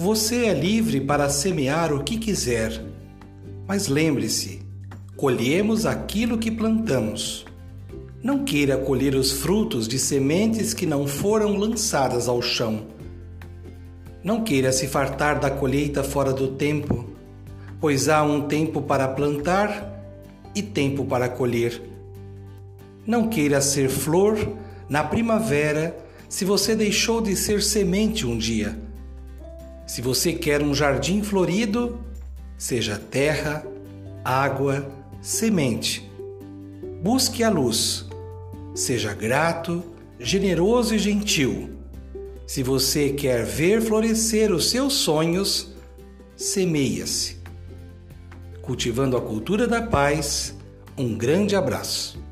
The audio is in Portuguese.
Você é livre para semear o que quiser, mas lembre-se: colhemos aquilo que plantamos. Não queira colher os frutos de sementes que não foram lançadas ao chão. Não queira se fartar da colheita fora do tempo, pois há um tempo para plantar e tempo para colher. Não queira ser flor na primavera se você deixou de ser semente um dia. Se você quer um jardim florido, seja terra, água, semente. Busque a luz. Seja grato, generoso e gentil. Se você quer ver florescer os seus sonhos, semeia-se. Cultivando a cultura da paz, um grande abraço.